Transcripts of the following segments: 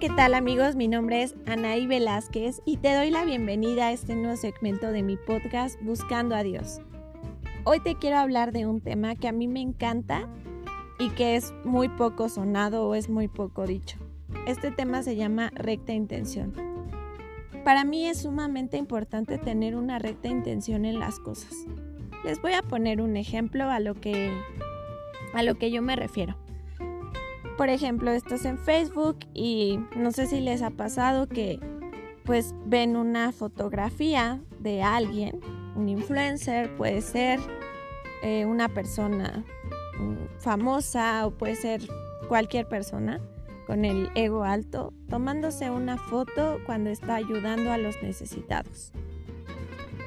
¿qué tal amigos? Mi nombre es Anaí Velázquez y te doy la bienvenida a este nuevo segmento de mi podcast Buscando a Dios. Hoy te quiero hablar de un tema que a mí me encanta y que es muy poco sonado o es muy poco dicho. Este tema se llama recta intención. Para mí es sumamente importante tener una recta intención en las cosas. Les voy a poner un ejemplo a lo que a lo que yo me refiero. Por ejemplo, estás en Facebook y no sé si les ha pasado que pues ven una fotografía de alguien, un influencer, puede ser eh, una persona mm, famosa o puede ser cualquier persona con el ego alto, tomándose una foto cuando está ayudando a los necesitados.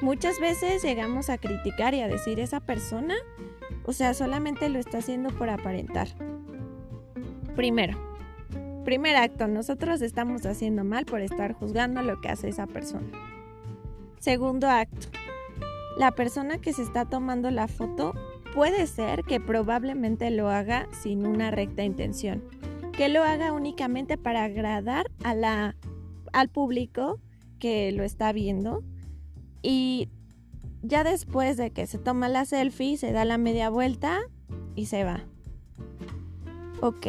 Muchas veces llegamos a criticar y a decir esa persona, o sea, solamente lo está haciendo por aparentar. Primero, primer acto, nosotros estamos haciendo mal por estar juzgando lo que hace esa persona. Segundo acto, la persona que se está tomando la foto puede ser que probablemente lo haga sin una recta intención, que lo haga únicamente para agradar al público que lo está viendo y ya después de que se toma la selfie se da la media vuelta y se va. Ok,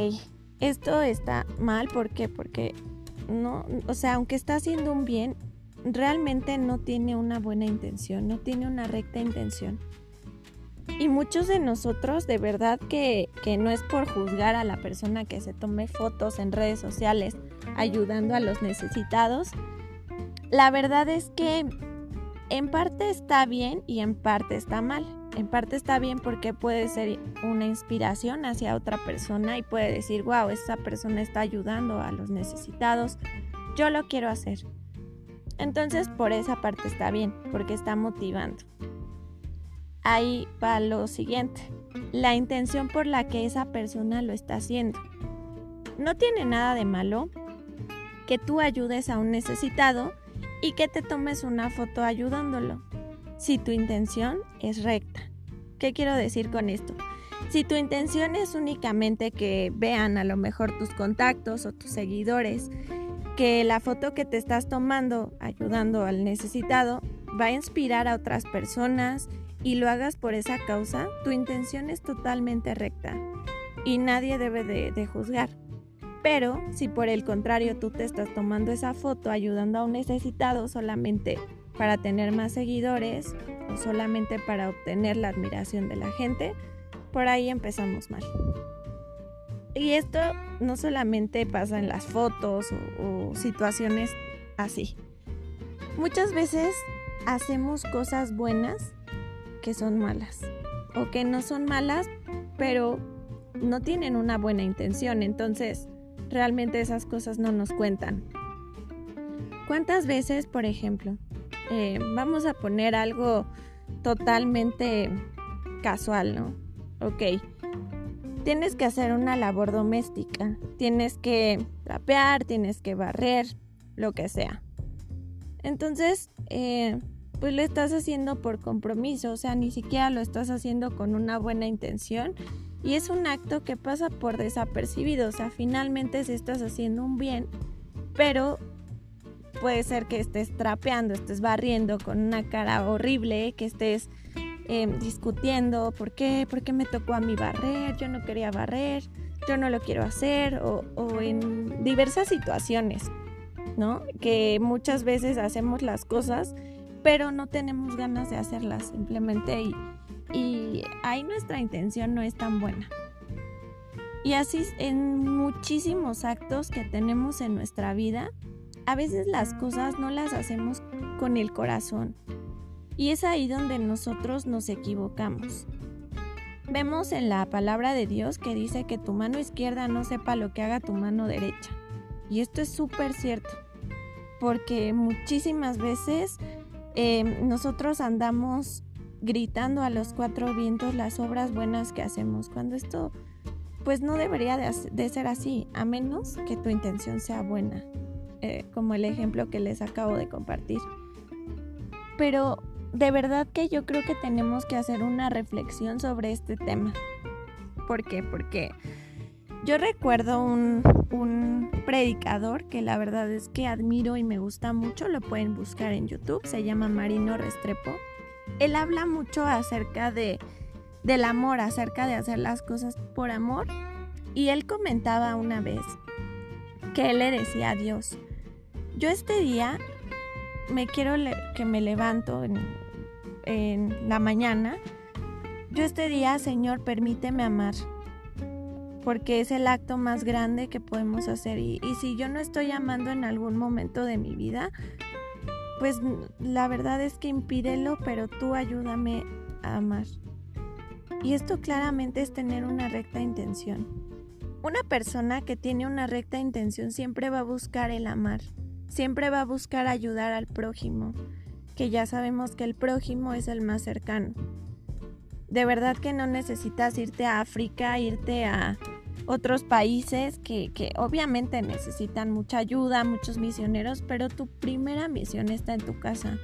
esto está mal, ¿por qué? Porque no, o sea, aunque está haciendo un bien, realmente no tiene una buena intención, no tiene una recta intención. Y muchos de nosotros, de verdad que, que no es por juzgar a la persona que se tome fotos en redes sociales ayudando a los necesitados, la verdad es que en parte está bien y en parte está mal. En parte está bien porque puede ser una inspiración hacia otra persona y puede decir, wow, esa persona está ayudando a los necesitados, yo lo quiero hacer. Entonces por esa parte está bien, porque está motivando. Ahí va lo siguiente, la intención por la que esa persona lo está haciendo. No tiene nada de malo que tú ayudes a un necesitado y que te tomes una foto ayudándolo si tu intención es recta. ¿Qué quiero decir con esto? Si tu intención es únicamente que vean a lo mejor tus contactos o tus seguidores, que la foto que te estás tomando ayudando al necesitado va a inspirar a otras personas y lo hagas por esa causa, tu intención es totalmente recta y nadie debe de, juzgar. Pero si por el contrario tú te estás tomando esa foto ayudando a un necesitado solamente para tener más seguidores o solamente para obtener la admiración de la gente, por ahí empezamos mal. Y esto no solamente pasa en las fotos o, situaciones así. Muchas veces hacemos cosas buenas que son malas o que no son malas, pero no tienen una buena intención. Entonces, realmente esas cosas no nos cuentan. ¿Cuántas veces, por ejemplo, eh, vamos a poner algo totalmente casual, ¿no? Ok, tienes que hacer una labor doméstica, tienes que trapear, tienes que barrer, lo que sea. Entonces, eh, pues lo estás haciendo por compromiso, o sea, ni siquiera lo estás haciendo con una buena intención y es un acto que pasa por desapercibido, o sea, finalmente se estás haciendo un bien, pero puede ser que estés trapeando, estés barriendo con una cara horrible, que estés em, discutiendo por qué, por qué me tocó a mí barrer, yo no quería barrer, yo no lo quiero hacer, o, en diversas situaciones, ¿no? Que muchas veces hacemos las cosas, pero no tenemos ganas de hacerlas simplemente y ahí nuestra intención no es tan buena. Y así en muchísimos actos que tenemos en nuestra vida, a veces las cosas no las hacemos con el corazón. Y es ahí donde nosotros nos equivocamos. Vemos en la palabra de Dios que dice que tu mano izquierda no sepa lo que haga tu mano derecha. Y esto es súper cierto. Porque muchísimas veces em, nosotros andamos gritando a los cuatro vientos las obras buenas que hacemos. Cuando esto pues no debería de ser así, a menos que tu intención sea buena. Eh, como el ejemplo que les acabo de compartir. Pero de verdad que yo creo que tenemos que hacer una reflexión sobre este tema. ¿Por qué? Porque Yo recuerdo un, un, predicador que la verdad es que admiro y me gusta mucho, lo pueden buscar en YouTube, se llama Marino Restrepo. Él habla mucho acerca de, del amor, acerca de hacer las cosas por amor. Y él comentaba una vez que él le decía a Dios, yo este día me quiero que me levanto en, la mañana, yo este día, Señor, permíteme amar porque es el acto más grande que podemos hacer. Y, si yo no estoy amando en algún momento de mi vida, pues la verdad es que impídelo, pero tú ayúdame a amar. Y esto claramente es tener una recta intención. Una persona que tiene una recta intención siempre va a buscar el amar, siempre va a buscar ayudar al prójimo, que ya sabemos que el prójimo es el más cercano. De verdad que no necesitas irte a África, irte a otros países que, que, obviamente necesitan mucha ayuda, muchos misioneros, pero tu primera misión está en tu casa.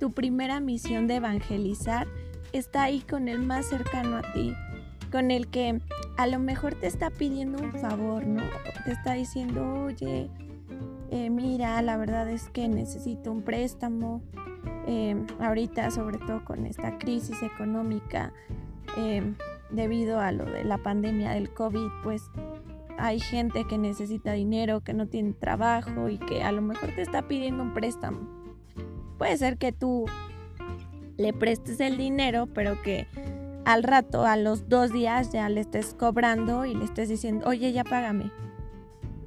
Tu primera misión de evangelizar está ahí con el más cercano a ti, con el que a lo mejor te está pidiendo un favor, ¿no? Te está diciendo, oye, eh, mira, la verdad es que necesito un préstamo. Eh, ahorita, sobre todo con esta crisis económica, eh, debido a lo de la pandemia del COVID, pues hay gente que necesita dinero, que no tiene trabajo y que a lo mejor te está pidiendo un préstamo. Puede ser que tú le prestes el dinero, pero que al rato, a los dos días, ya le estés cobrando y le estés diciendo, oye, ya págame.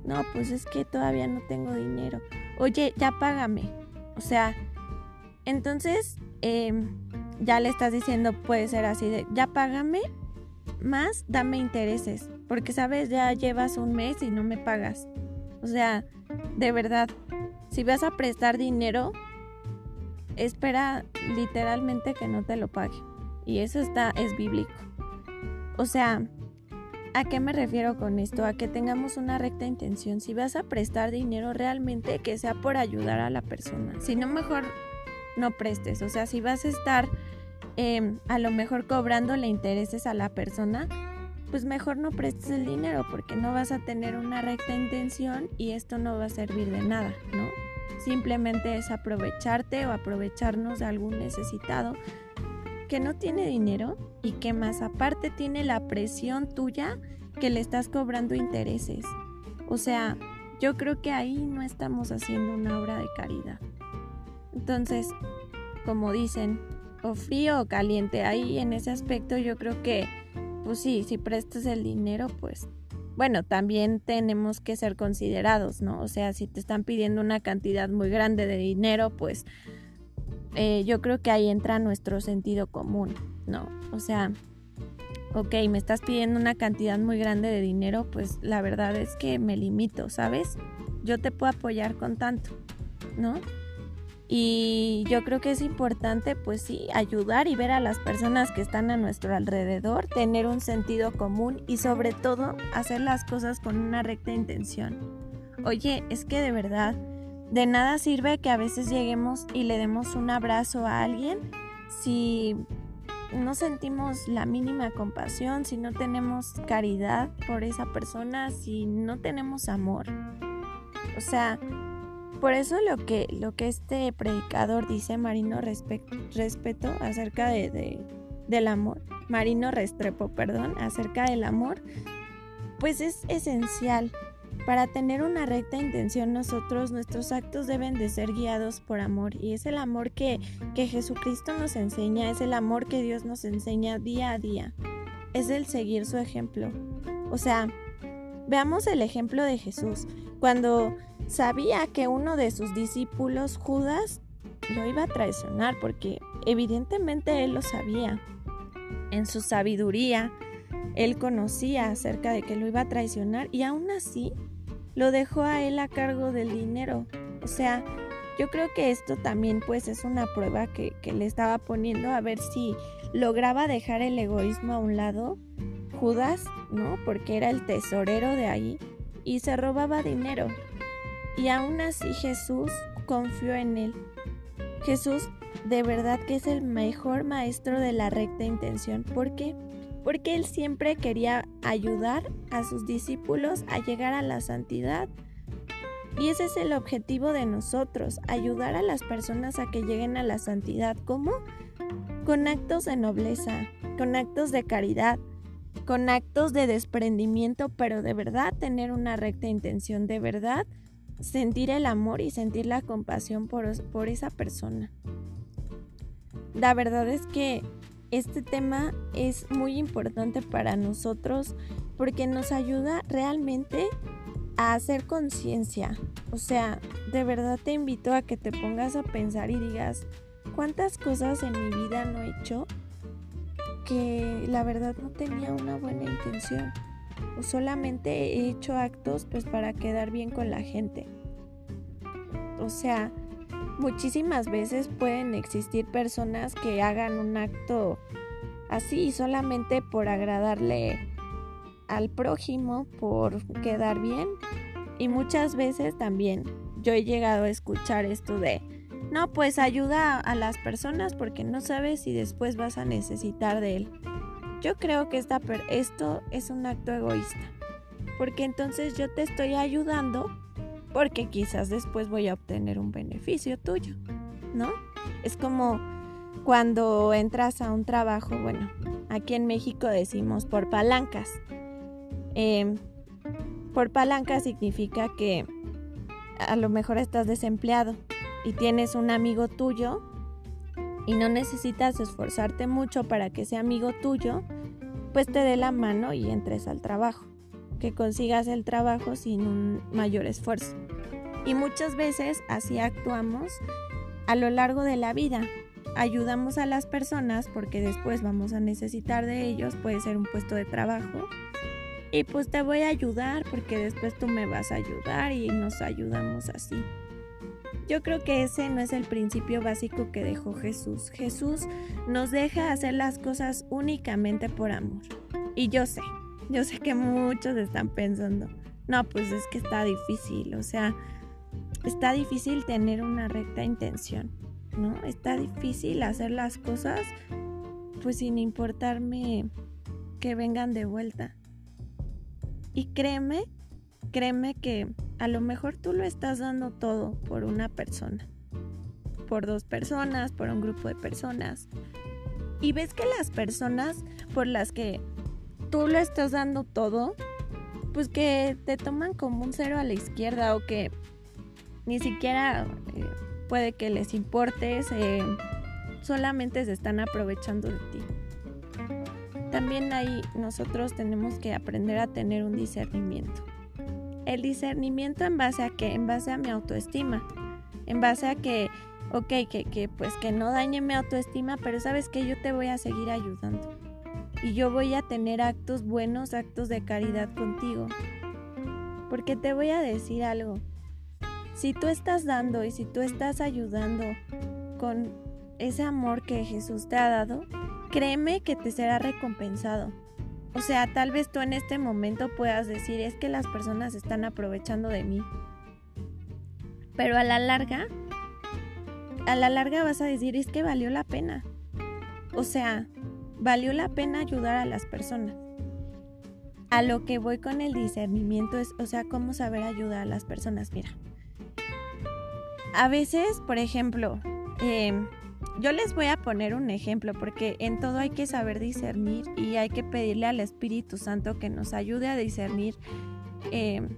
No, pues es que todavía no tengo dinero. Oye, ya págame. O sea, entonces em, ya le estás diciendo, puede ser así de, ya págame más dame intereses, porque sabes, ya llevas un mes y no me pagas. O sea, de verdad, si vas a prestar dinero, espera literalmente que no te lo pague. Y eso está es bíblico. O sea, ¿a qué me refiero con esto? A que tengamos una recta intención. Si vas a prestar dinero, realmente que sea por ayudar a la persona. Si no, mejor no prestes. O sea, si vas a estar Em, a lo mejor cobrándole intereses a la persona, pues mejor no prestes el dinero porque no vas a tener una recta intención y esto no va a servir de nada, ¿no? Simplemente es aprovecharte o aprovecharnos de algún necesitado que no tiene dinero y que más aparte tiene la presión tuya que le estás cobrando intereses. O sea, yo creo que ahí no estamos haciendo una obra de caridad. Entonces, como dicen, o frío o caliente. Ahí en ese aspecto yo creo que, pues sí, si prestas el dinero, pues bueno, también tenemos que ser considerados, ¿no? O sea, si te están pidiendo una cantidad muy grande de dinero, pues eh, yo creo que ahí entra nuestro sentido común, ¿no? O sea, ok, me estás pidiendo una cantidad muy grande de dinero, pues la verdad es que me limito, ¿sabes? Yo te puedo apoyar con tanto, ¿no? Y yo creo que es importante, pues sí, ayudar y ver a las personas que están a nuestro alrededor, tener un sentido común y sobre todo hacer las cosas con una recta intención. Oye, es que de verdad, de nada sirve que a veces lleguemos y le demos un abrazo a alguien si no sentimos la mínima compasión, si no tenemos caridad por esa persona, si no tenemos amor. O sea, por eso lo que, lo que este predicador dice, Marino Respeto, acerca de, del amor, Marino Restrepo, perdón, acerca del amor, pues es esencial. Para tener una recta intención nosotros, nuestros actos deben de ser guiados por amor. Y es el amor que, que Jesucristo nos enseña, es el amor que Dios nos enseña día a día. Es el seguir su ejemplo. O sea, veamos el ejemplo de Jesús. Cuando sabía que uno de sus discípulos, Judas, lo iba a traicionar porque evidentemente él lo sabía. En su sabiduría, él conocía acerca de que lo iba a traicionar y aún así lo dejó a él a cargo del dinero. O sea, yo creo que esto también pues es una prueba que, que le estaba poniendo a ver si lograba dejar el egoísmo a un lado. Judas, ¿no? Porque era el tesorero de ahí y se robaba dinero. Y aún así Jesús confió en él. Jesús de verdad que es el mejor maestro de la recta intención. ¿Por qué? Porque él siempre quería ayudar a sus discípulos a llegar a la santidad. Y ese es el objetivo de nosotros, ayudar a las personas a que lleguen a la santidad. ¿Cómo? Con actos de nobleza, con actos de caridad, con actos de desprendimiento, pero de verdad tener una recta intención, de verdad sentir el amor y sentir la compasión por, por esa persona. La verdad es que este tema es muy importante para nosotros porque nos ayuda realmente a hacer conciencia. O sea, de verdad te invito a que te pongas a pensar y digas, ¿cuántas cosas en mi vida no he hecho que la verdad no tenía una buena intención? O solamente he hecho actos pues para quedar bien con la gente. O sea, muchísimas veces pueden existir personas que hagan un acto así solamente por agradarle al prójimo, por quedar bien. Y muchas veces también yo he llegado a escuchar esto de, no, pues ayuda a las personas porque no sabes si después vas a necesitar de él. Yo creo que esta esto es un acto egoísta, porque entonces yo te estoy ayudando porque quizás después voy a obtener un beneficio tuyo, ¿no? Es como cuando entras a un trabajo, bueno, aquí en México decimos por palancas. Em, por palanca significa que a lo mejor estás desempleado y tienes un amigo tuyo y no necesitas esforzarte mucho para que ese amigo tuyo pues te dé la mano y entres al trabajo, que consigas el trabajo sin un mayor esfuerzo. Y muchas veces así actuamos a lo largo de la vida. Ayudamos a las personas porque después vamos a necesitar de ellos, puede ser un puesto de trabajo. Y pues te voy a ayudar porque después tú me vas a ayudar y nos ayudamos así. Yo creo que ese no es el principio básico que dejó Jesús. Jesús nos deja hacer las cosas únicamente por amor. Y yo sé, yo sé que muchos están pensando, no, pues es que está difícil, o sea, está difícil tener una recta intención, ¿no? Está difícil hacer las cosas pues sin importarme que vengan de vuelta. Y créeme, créeme que a lo mejor tú lo estás dando todo por una persona, por dos personas, por un grupo de personas. Y ves que las personas por las que tú lo estás dando todo, pues que te toman como un cero a la izquierda o que ni siquiera eh, puede que les importe, solamente se están aprovechando de ti. También ahí nosotros tenemos que aprender a tener un discernimiento. El discernimiento en base a qué? En base a mi autoestima. En base a que, ok, que, que pues que no dañe mi autoestima, pero sabes que yo te voy a seguir ayudando. Y yo voy a tener actos buenos, actos de caridad contigo. Porque te voy a decir algo si tú estás dando y si tú estás ayudando con ese amor que Jesús te ha dado, créeme que te será recompensado. O sea, tal vez tú en este momento puedas decir, es que las personas están aprovechando de mí. Pero a la larga, a la larga vas a decir, es que valió la pena. O sea, valió la pena ayudar a las personas. A lo que voy con el discernimiento es, o sea, cómo saber ayudar a las personas. Mira, a veces, por ejemplo, em, yo les voy a poner un ejemplo porque en todo hay que saber discernir y hay que pedirle al Espíritu Santo que nos ayude a discernir em,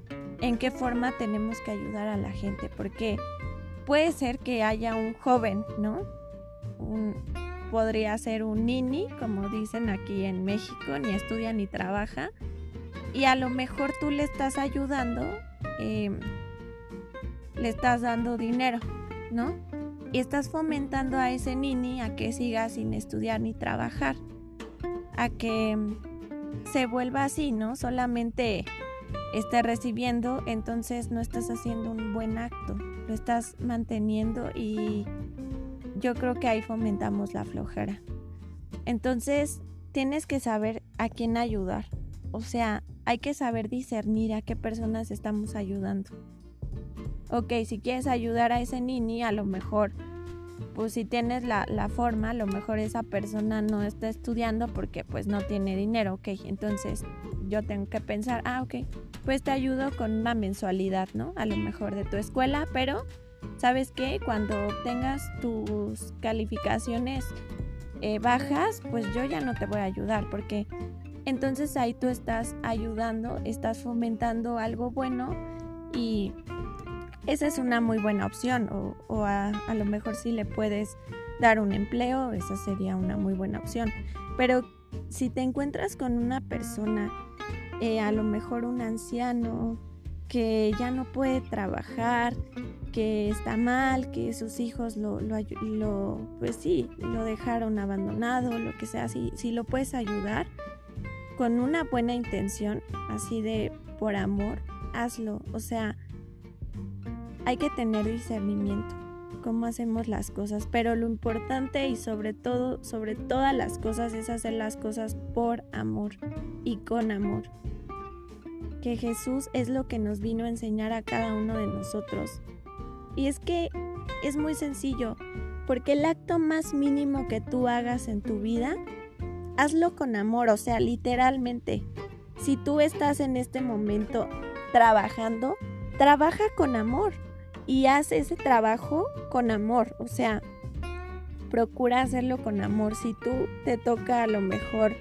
en qué forma tenemos que ayudar a la gente. Porque puede ser que haya un joven, ¿no? Podría ser un nini, como dicen aquí en México, ni estudia ni trabaja. Y a lo mejor tú le estás ayudando. Eh, le estás dando dinero, ¿no? Y estás fomentando a ese nini a que siga sin estudiar ni trabajar, a que se vuelva así, ¿no? Solamente esté recibiendo, entonces no estás haciendo un buen acto, lo estás manteniendo y yo creo que ahí fomentamos la flojera. Entonces, tienes que saber a quién ayudar. O sea, hay que saber discernir a qué personas estamos ayudando ok, si quieres ayudar a ese nini, a lo mejor pues si tienes la, la, forma, a lo mejor esa persona no está estudiando porque pues no tiene dinero, ok, entonces yo tengo que pensar, ah, ok, pues te ayudo con una mensualidad, ¿no? A lo mejor de tu escuela, pero ¿sabes qué? Cuando tengas tus calificaciones eh, bajas, pues yo ya no te voy a ayudar porque entonces ahí tú estás ayudando, estás fomentando algo bueno y esa es una muy buena opción o, a, lo mejor si le puedes dar un empleo, esa sería una muy buena opción. Pero si te encuentras con una persona, eh, a lo mejor un anciano, que ya no puede trabajar, que está mal, que sus hijos lo, lo, pues sí, lo dejaron abandonado, lo que sea, si, si lo puedes ayudar con una buena intención, así de por amor, hazlo. O sea, hay que tener discernimiento cómo hacemos las cosas, pero lo importante y sobre todo, sobre todas las cosas es hacer las cosas por amor y con amor. Que Jesús es lo que nos vino a enseñar a cada uno de nosotros. Y es que es muy sencillo, porque el acto más mínimo que tú hagas en tu vida, hazlo con amor, o sea, literalmente. Si tú estás en este momento trabajando, trabaja con amor y haz ese trabajo con amor, o sea, procura hacerlo con amor. Si tú te toca a lo mejor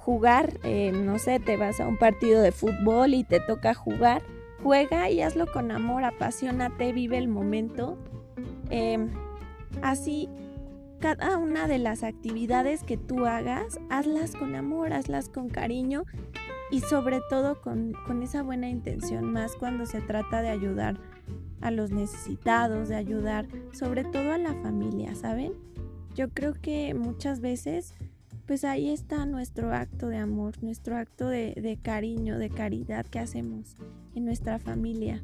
jugar, eh, no sé, te vas a un partido de fútbol y te toca jugar, juega y hazlo con amor, apasionate, vive el momento. Em, así, cada una de las actividades que tú hagas, hazlas con amor, hazlas con cariño y sobre todo con, con esa buena intención, más cuando se trata de ayudar a los necesitados, de ayudar sobre todo a la familia, ¿saben? Yo creo que muchas veces pues ahí está nuestro acto de amor, nuestro acto de, cariño, de caridad que hacemos en nuestra familia.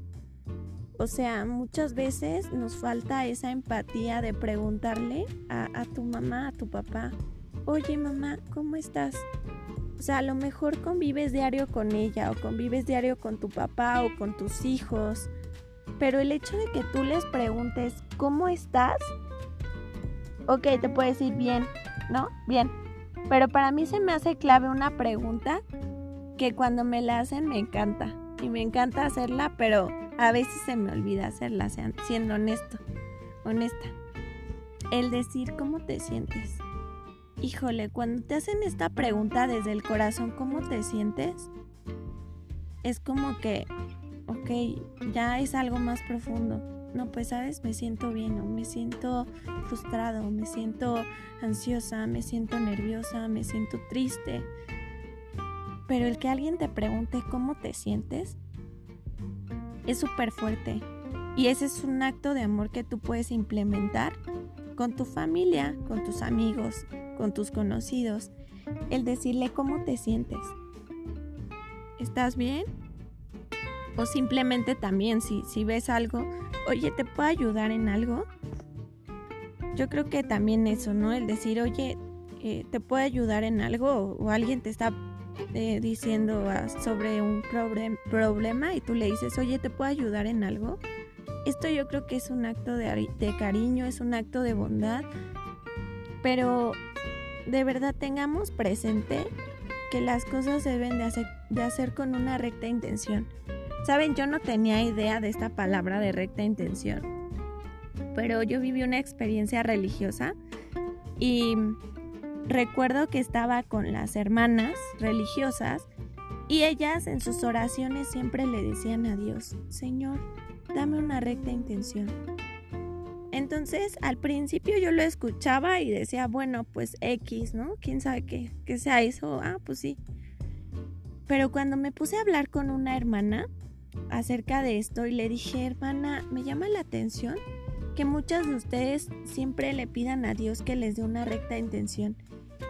O sea, muchas veces nos falta esa empatía de preguntarle a, tu mamá, a tu papá, oye mamá, ¿cómo estás? O sea, a lo mejor convives diario con ella o convives diario con tu papá o con tus hijos pero el hecho de que tú les preguntes, ¿cómo estás? Ok, te puede decir bien, ¿no? Bien. Pero para mí se me hace clave una pregunta que cuando me la hacen me encanta. Y me encanta hacerla, pero a veces se me olvida hacerla, siendo honesto, honesta. El decir cómo te sientes. Híjole, cuando te hacen esta pregunta desde el corazón, ¿cómo te sientes? Es como que ok, ya es algo más profundo. No, pues sabes, me siento bien, o me siento frustrado, me siento ansiosa, me siento nerviosa, me siento triste. Pero el que alguien te pregunte cómo te sientes es súper fuerte. Y ese es un acto de amor que tú puedes implementar con tu familia, con tus amigos, con tus conocidos. El decirle cómo te sientes. ¿Estás bien? O simplemente también si, si ves algo, oye, ¿te puedo ayudar en algo? Yo creo que también eso, ¿no? El decir, oye, eh, ¿te puedo ayudar en algo? O, alguien te está eh, diciendo ah, sobre un problema y tú le dices, oye, ¿te puedo ayudar en algo? Esto yo creo que es un acto de, de cariño, es un acto de bondad, pero de verdad tengamos presente que las cosas se deben de hacer, de hacer con una recta intención. Saben, yo no tenía idea de esta palabra de recta intención, pero yo viví una experiencia religiosa y recuerdo que estaba con las hermanas religiosas y ellas en sus oraciones siempre le decían a Dios, Señor, dame una recta intención. Entonces, al principio yo lo escuchaba y decía, bueno, pues X, ¿no? ¿Quién sabe qué, qué sea eso? Ah, pues sí. Pero cuando me puse a hablar con una hermana, acerca de esto y le dije, hermana, me llama la atención que muchas de ustedes siempre le pidan a Dios que les dé una recta intención.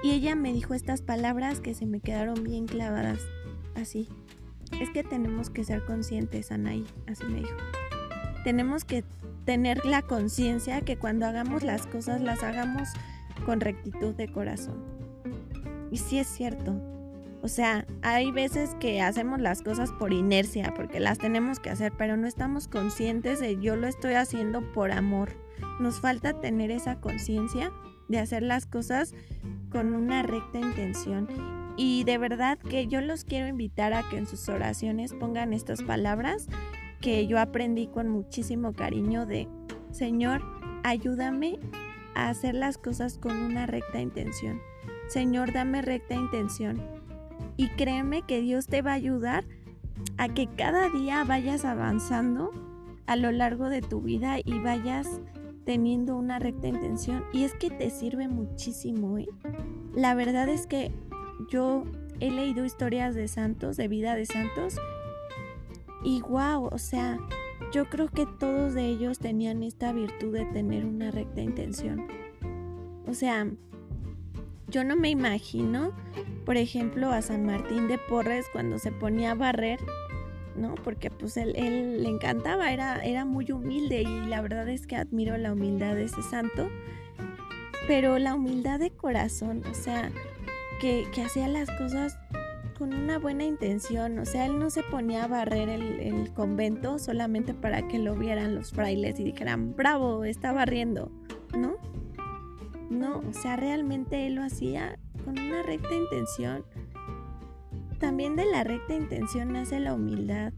Y ella me dijo estas palabras que se me quedaron bien clavadas, así. Es que tenemos que ser conscientes, Anaí, así me dijo. Tenemos que tener la conciencia que cuando hagamos las cosas las hagamos con rectitud de corazón. Y sí es cierto, o sea, hay veces que hacemos las cosas por inercia, porque las tenemos que hacer, pero no estamos conscientes de yo lo estoy haciendo por amor, nos falta tener esa conciencia de hacer las cosas con una recta intención. Y de verdad que yo los quiero invitar a que en sus oraciones pongan estas palabras que yo aprendí con muchísimo cariño de, Señor, ayúdame a hacer las cosas con una recta intención. Señor, dame recta intención. Y créeme que Dios te va a ayudar a que cada día vayas avanzando a lo largo de tu vida y vayas teniendo una recta intención. Y es que te sirve muchísimo. ¿eh? La verdad es que yo he leído historias de santos, de vida de santos. Y wow, o sea, yo creo que todos de ellos tenían esta virtud de tener una recta intención. O sea, yo no me imagino, por ejemplo, a San Martín de Porres cuando se ponía a barrer, ¿no? Porque pues él, le encantaba, era, era muy humilde y la verdad es que admiro la humildad de ese santo. Pero la humildad de corazón, o sea, que, hacía las cosas con una buena intención, o sea, él no se ponía a barrer el, el, convento solamente para que lo vieran los frailes y dijeran, bravo, está barriendo, ¿no? No, o sea, realmente él lo hacía con una recta intención. También de la recta intención nace la humildad.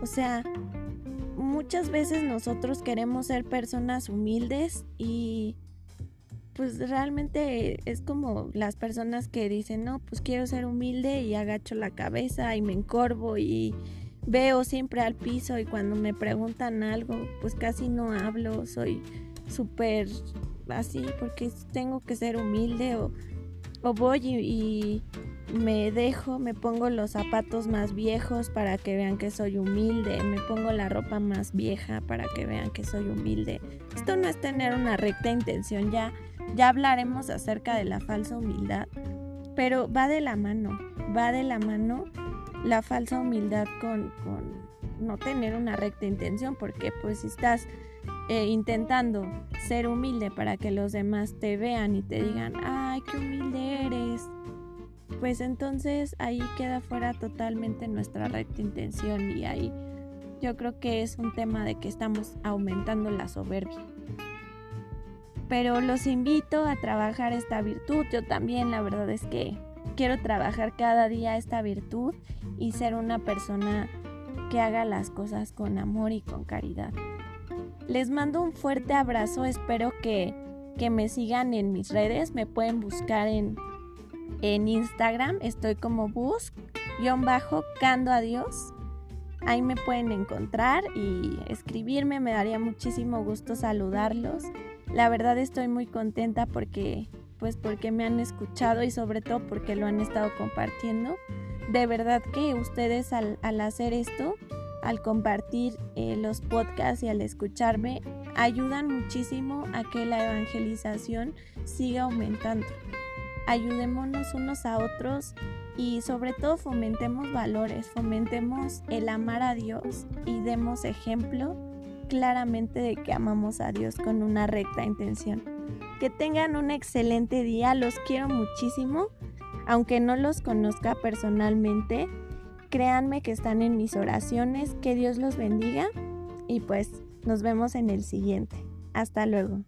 O sea, muchas veces nosotros queremos ser personas humildes y pues realmente es como las personas que dicen, no, pues quiero ser humilde y agacho la cabeza y me encorvo y veo siempre al piso y cuando me preguntan algo, pues casi no hablo, soy súper así porque tengo que ser humilde o, voy y, me dejo, me pongo los zapatos más viejos para que vean que soy humilde, me pongo la ropa más vieja para que vean que soy humilde. Esto no es tener una recta intención, ya, ya hablaremos acerca de la falsa humildad, pero va de la mano, va de la mano la falsa humildad con, con no tener una recta intención, porque pues si estás eh, intentando ser humilde para que los demás te vean y te digan, ay, qué humilde eres, pues entonces ahí queda fuera totalmente nuestra recta intención y ahí yo creo que es un tema de que estamos aumentando la soberbia. Pero los invito a trabajar esta virtud. Yo también, la verdad es que quiero trabajar cada día esta virtud y ser una persona que haga las cosas con amor y con caridad. Les mando un fuerte abrazo, espero que, me sigan en mis redes, me pueden buscar en, en Instagram, estoy como bus-cando a Dios. Ahí me pueden encontrar y escribirme, me daría muchísimo gusto saludarlos. La verdad estoy muy contenta porque pues porque me han escuchado y sobre todo porque lo han estado compartiendo. De verdad que ustedes al, al hacer esto al compartir eh, los podcasts y al escucharme, ayudan muchísimo a que la evangelización siga aumentando. Ayudémonos unos a otros y sobre todo fomentemos valores, fomentemos el amar a Dios y demos ejemplo claramente de que amamos a Dios con una recta intención. Que tengan un excelente día, los quiero muchísimo, aunque no los conozca personalmente Créanme que están en mis oraciones. Que Dios los bendiga. Y pues nos vemos en el siguiente. Hasta luego.